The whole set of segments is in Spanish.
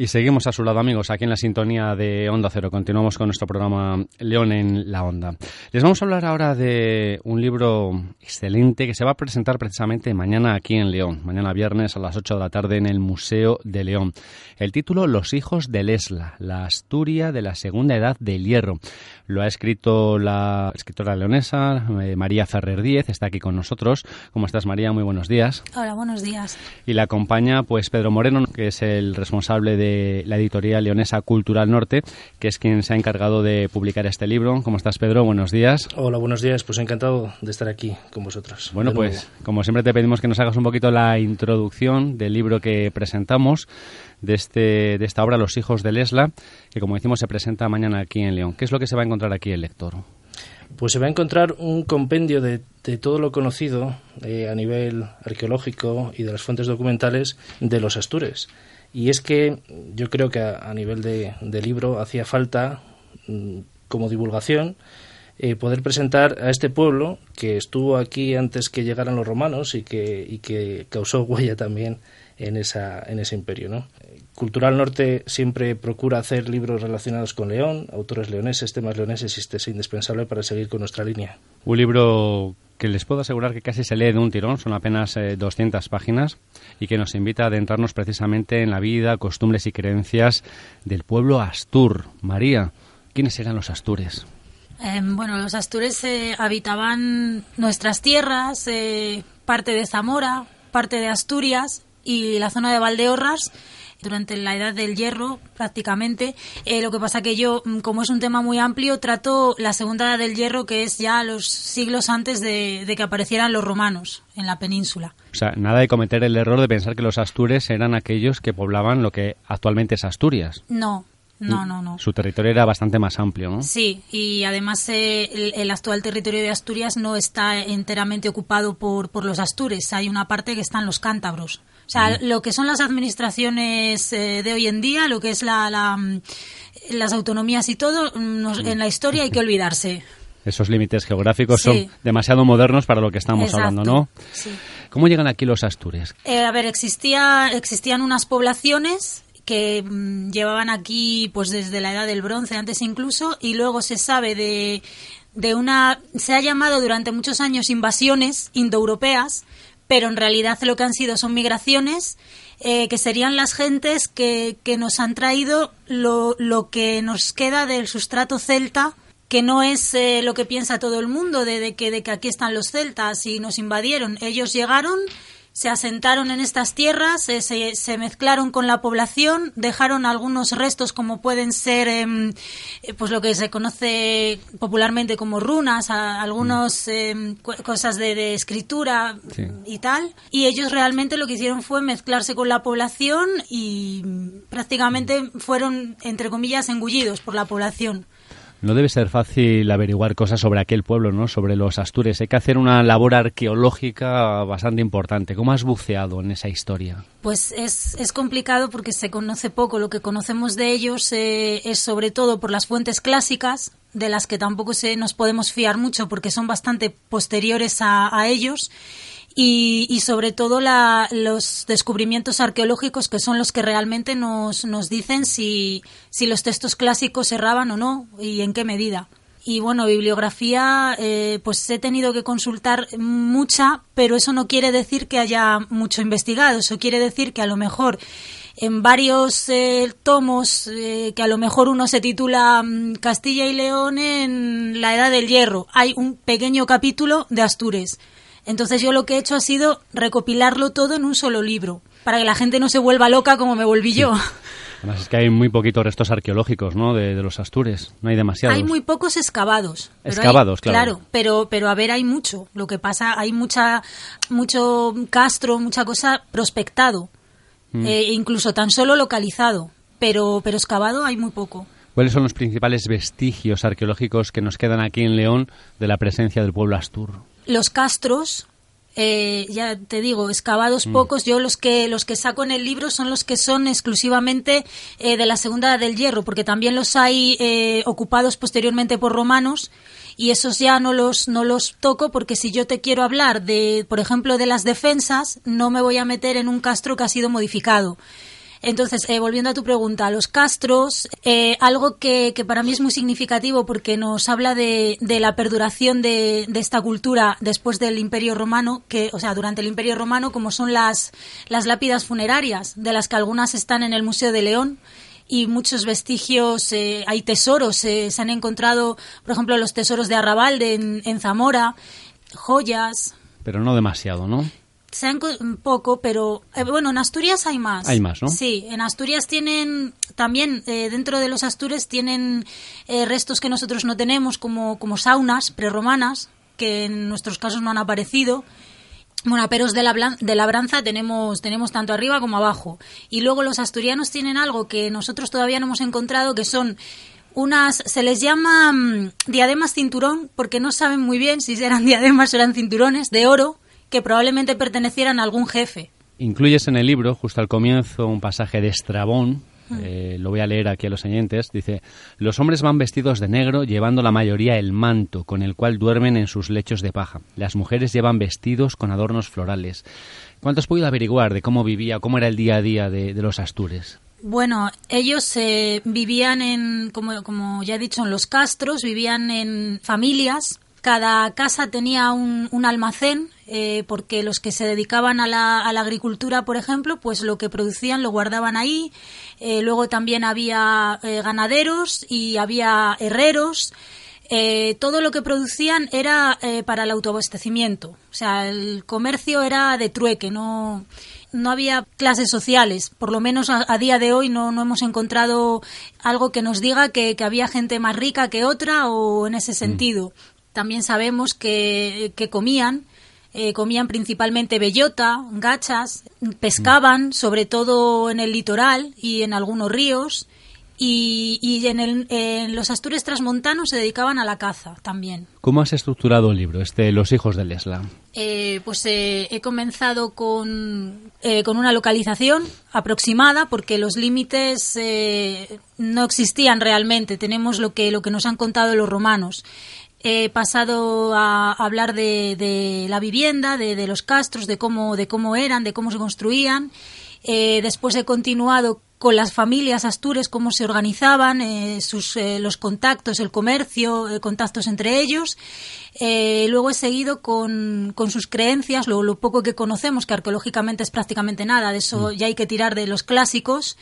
Y seguimos a su lado, amigos, aquí en la sintonía de Onda Cero. Continuamos con nuestro programa León en la Onda. Les vamos a hablar ahora de un libro excelente que se va a presentar precisamente mañana aquí en León, mañana viernes a las 8 de la tarde en el Museo de León. El título Los hijos de Lesla, la Asturia de la Segunda Edad del Hierro. Lo ha escrito la escritora leonesa eh, María Ferrer Díez, está aquí con nosotros. ¿Cómo estás, María? Muy buenos días. Hola, buenos días. Y la acompaña pues Pedro Moreno, que es el responsable de la editorial leonesa Cultural Norte, que es quien se ha encargado de publicar este libro. ¿Cómo estás, Pedro? Buenos días. Hola, buenos días. Pues encantado de estar aquí con vosotros. Bueno, pues como siempre te pedimos que nos hagas un poquito la introducción del libro que presentamos, de, este, de esta obra, Los hijos de Lesla, que como decimos se presenta mañana aquí en León. ¿Qué es lo que se va a encontrar aquí el lector? Pues se va a encontrar un compendio de, todo lo conocido eh, a nivel arqueológico y de las fuentes documentales de los Astures. Y es que yo creo que a, nivel de, libro hacía falta, mm, como divulgación, eh, poder presentar a este pueblo que estuvo aquí antes que llegaran los romanos y que, y que causó huella también en, esa, en ese imperio. ¿no? Cultural Norte siempre procura hacer libros relacionados con León, autores leoneses, temas leoneses, y este es indispensable para seguir con nuestra línea. Un libro que les puedo asegurar que casi se lee de un tirón, son apenas 200 eh, páginas, y que nos invita a adentrarnos precisamente en la vida, costumbres y creencias del pueblo Astur. María, ¿quiénes eran los Astures? Em, bueno, los Astures eh, habitaban nuestras tierras, eh, parte de Zamora, parte de Asturias y la zona de Valdeorras durante la edad del hierro prácticamente. Eh, lo que pasa que yo, mm, como es un tema muy amplio, trato la segunda edad del hierro, que es ya los siglos antes de, que aparecieran los romanos en la península. O sea, nada de cometer el error de pensar que los astures eran aquellos que poblaban lo que actualmente es Asturias. No, no, no, no. Su territorio era bastante más amplio, ¿no? Sí, y además eh, el, actual territorio de Asturias no está enteramente ocupado por, por los astures. Hay una parte que están los cántabros. O sea, lo que son las administraciones eh, de hoy en día, lo que es la, mm, las autonomías y todo, mm, en la historia hay que olvidarse. Esos límites geográficos son demasiado modernos para lo que estamos hablando, ¿no? Sí. ¿Cómo llegan aquí los astures? Eh, a ver, existía, existían unas poblaciones que mm, llevaban aquí pues desde la edad del bronce, antes incluso, y luego se sabe de, de una... Se ha llamado durante muchos años invasiones indoeuropeas, pero en realidad lo que han sido son migraciones eh, que serían las gentes que, que nos han traído lo, lo, que nos queda del sustrato celta que no es eh, lo que piensa todo el mundo de, de, que, de que aquí están los celtas y nos invadieron. Ellos llegaron, se asentaron en estas tierras, eh, se, mezclaron con la población, dejaron algunos restos como pueden ser em, eh, pues lo que se conoce popularmente como runas, algunas mm. em, cosas de, escritura y tal. Y ellos realmente lo que hicieron fue mezclarse con la población y prácticamente fueron, entre comillas, engullidos por la población. No debe ser fácil averiguar cosas sobre aquel pueblo, ¿no? Sobre los Astures. Hay que hacer una labor arqueológica bastante importante. ¿Cómo has buceado en esa historia? Pues es, es complicado porque se conoce poco. Lo que conocemos de ellos eh, es sobre todo por las fuentes clásicas, de las que tampoco se, nos podemos fiar mucho porque son bastante posteriores a, a ellos y, sobre todo los descubrimientos arqueológicos que son los que realmente nos, nos dicen si, si los textos clásicos erraban o no y en qué medida. Y bueno, bibliografía, eh, pues he tenido que consultar mucha, pero eso no quiere decir que haya mucho investigado. Eso quiere decir que a lo mejor en varios eh, tomos, eh, que a lo mejor uno se titula mm, Castilla y León en la Edad del Hierro, hay un pequeño capítulo de Astures. Entonces yo lo que he hecho ha sido recopilarlo todo en un solo libro, para que la gente no se vuelva loca como me volví yo. Además es que hay muy poquitos restos arqueológicos, ¿no? De, los Astures, no hay demasiados. Hay muy pocos excavados. Excavados, claro. Claro, pero, pero a ver, hay mucho. Lo que pasa, hay mucha, mucho castro, mucha cosa prospectado, mm. eh, incluso tan solo localizado, pero, pero excavado hay muy poco. ¿Cuáles son los principales vestigios arqueológicos que nos quedan aquí en León de la presencia del pueblo astur? Los castros, eh, ya te digo, excavados mm. pocos. Yo los que los que saco en el libro son los que son exclusivamente eh, de la segunda del hierro, porque también los hay eh, ocupados posteriormente por romanos y esos ya no los no los toco porque si yo te quiero hablar de, por ejemplo, de las defensas, no me voy a meter en un castro que ha sido modificado. Entonces, eh, volviendo a tu pregunta, los castros, eh, algo que, que, para mí es muy significativo porque nos habla de, de la perduración de, de, esta cultura después del Imperio Romano, que, o sea, durante el Imperio Romano, como son las, las lápidas funerarias, de las que algunas están en el Museo de León y muchos vestigios, eh, hay tesoros, eh, se han encontrado, por ejemplo, los tesoros de Arrabalde en, en Zamora, joyas. Pero no demasiado, ¿no? Se han un poco, pero eh, bueno, en Asturias hay más. Hay más, ¿no? Sí, en Asturias tienen también eh, dentro de los Astures tienen eh, restos que nosotros no tenemos, como como saunas prerromanas que en nuestros casos no han aparecido. Bueno, peros de, la, de labranza tenemos, tenemos tanto arriba como abajo. Y luego los asturianos tienen algo que nosotros todavía no hemos encontrado, que son unas, se les llama um, diademas cinturón, porque no saben muy bien si eran diademas o eran cinturones de oro, que probablemente pertenecieran a algún jefe. Incluyes en el libro, justo al comienzo, un pasaje de Estrabón, eh, lo voy a leer aquí a los oyentes. Dice, los hombres van vestidos de negro, llevando la mayoría el manto con el cual duermen en sus lechos de paja. Las mujeres llevan vestidos con adornos florales. ¿Cuánto has podido averiguar de cómo vivía, cómo era el día a día de, de los astures? Bueno, ellos eh, vivían en, como, como ya he dicho, en los castros, vivían en familias. Cada casa tenía un, un almacén eh, porque los que se dedicaban a la, a la, agricultura, por ejemplo, pues lo que producían lo guardaban ahí. Eh, luego también había eh, ganaderos y había herreros. Todo lo que producían era para el autoabastecimiento. O sea, el comercio era de trueque, no, no había clases sociales. Por lo menos a, a día de hoy no, no, hemos encontrado algo que nos diga que, que, había gente más rica que otra o en ese sentido. Mm. También sabemos que, que comían eh, comían principalmente bellota, gachas, pescaban, sobre todo en el litoral y en algunos ríos, y, y en, el, en, los Astures transmontanos se dedicaban a la caza también. ¿Cómo has estructurado el libro, este Los hijos del Esla? Eh, pues eh, he comenzado con, eh, con una localización aproximada porque los límites eh, no existían realmente. Tenemos lo que, lo que nos han contado los romanos he pasado a hablar de, de la vivienda, de, de, los castros, de cómo, de cómo eran, de cómo se construían. Eh, después he continuado con las familias astures, cómo se organizaban, eh, sus, eh, los contactos, el comercio, eh, contactos entre ellos. luego he seguido con, con sus creencias, lo, lo, poco que conocemos, que arqueológicamente es prácticamente nada, de eso ya hay que tirar de los clásicos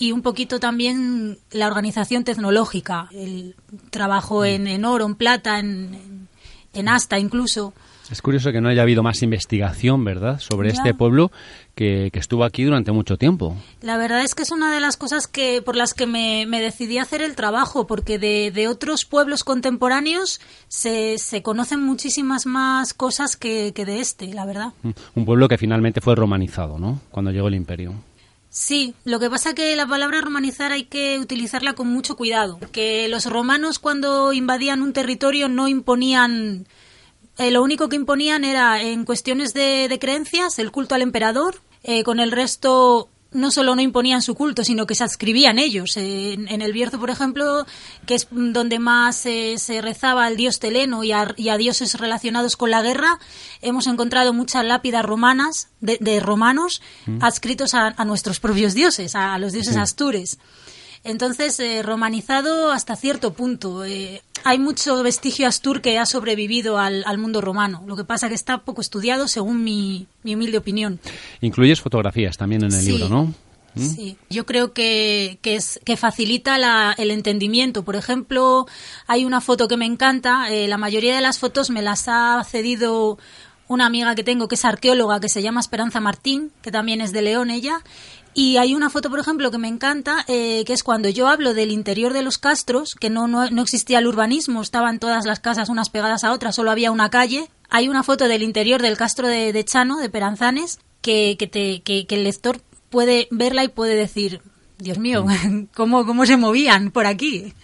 y un poquito también la organización tecnológica, el trabajo en, en oro, en plata, en, en, asta incluso. Es curioso que no haya habido más investigación, ¿verdad?, sobre ya. este pueblo que, que, estuvo aquí durante mucho tiempo. La verdad es que es una de las cosas que por las que me, me decidí a hacer el trabajo, porque de, de otros pueblos contemporáneos se, se, conocen muchísimas más cosas que, que de este, la verdad. Un pueblo que finalmente fue romanizado, ¿no?, cuando llegó el imperio. Sí, lo que pasa que la palabra romanizar hay que utilizarla con mucho cuidado, que los romanos cuando invadían un territorio no imponían, eh, lo único que imponían era en cuestiones de, de creencias el culto al emperador, eh, con el resto no solo no imponían su culto, sino que se adscribían ellos. En, en el Bierzo, por ejemplo, que es donde más eh, se rezaba al dios Teleno y a, y a, dioses relacionados con la guerra, hemos encontrado muchas lápidas romanas, de, de romanos, mm. adscritos a, a, nuestros propios dioses, a, los dioses sí. astures. Entonces, eh, romanizado hasta cierto punto. Eh, hay mucho vestigio astur que ha sobrevivido al, al, mundo romano. Lo que pasa que está poco estudiado, según mi, mi humilde opinión. Incluyes fotografías también en el sí. libro, ¿no? ¿Mm? Sí, yo creo que, que, es, que facilita la, el entendimiento. Por ejemplo, hay una foto que me encanta. Eh, la mayoría de las fotos me las ha cedido una amiga que tengo que es arqueóloga que se llama Esperanza Martín, que también es de León ella, y hay una foto, por ejemplo, que me encanta, eh, que es cuando yo hablo del interior de los castros, que no, no, no, existía el urbanismo, estaban todas las casas unas pegadas a otras, solo había una calle. Hay una foto del interior del castro de, de Chano, de Peranzanes, que, que, te, que, que, el lector puede verla y puede decir, Dios mío, ¿cómo, cómo se movían por aquí?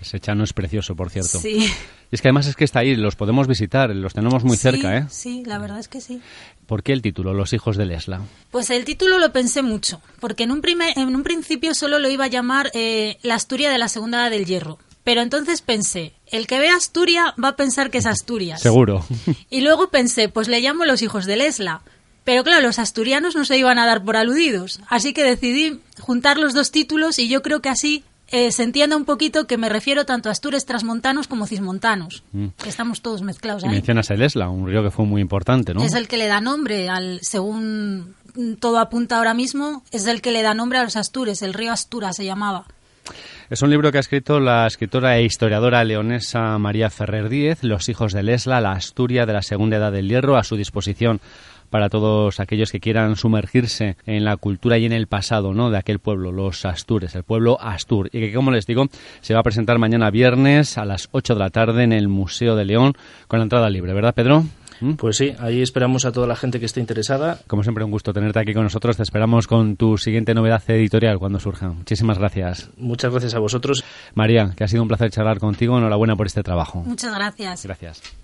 Ese Chano es precioso, por cierto. Sí. Y es que además es que está ahí, los podemos visitar, los tenemos muy sí, cerca, ¿eh? Sí, la verdad es que sí. ¿Por qué el título, Los hijos de Lesla? Pues el título lo pensé mucho, porque en un, primer, en un principio solo lo iba a llamar eh, La Asturia de la Segunda Edad del Hierro. Pero entonces pensé, el que ve Asturia va a pensar que es Asturias. Seguro. Y luego pensé, pues le llamo Los hijos de Lesla. Pero claro, los asturianos no se iban a dar por aludidos, así que decidí juntar los dos títulos y yo creo que así eh, se entienda un poquito que me refiero tanto a astures trasmontanos como cismontanos, Mm. que estamos todos mezclados Y ahí. mencionas el Esla, un río que fue muy importante, ¿no? Es el que le da nombre al, según todo apunta ahora mismo, es el que le da nombre a los Astures, el río Astura se llamaba. Es un libro que ha escrito la escritora e historiadora leonesa María Ferrer Díez, Los hijos del Esla, la Asturia de la Segunda Edad del Hierro, a su disposición para todos aquellos que quieran sumergirse en la cultura y en el pasado ¿no? de aquel pueblo, los Astures, el pueblo Astur. Y que, como les digo, se va a presentar mañana viernes a las 8 de la tarde en el Museo de León con la entrada libre, ¿verdad, Pedro? ¿Mm? Pues sí, ahí esperamos a toda la gente que esté interesada. Como siempre, un gusto tenerte aquí con nosotros. Te esperamos con tu siguiente novedad editorial cuando surja. Muchísimas gracias. Muchas gracias a vosotros. María, que ha sido un placer charlar contigo. Enhorabuena por este trabajo. Muchas gracias. Gracias.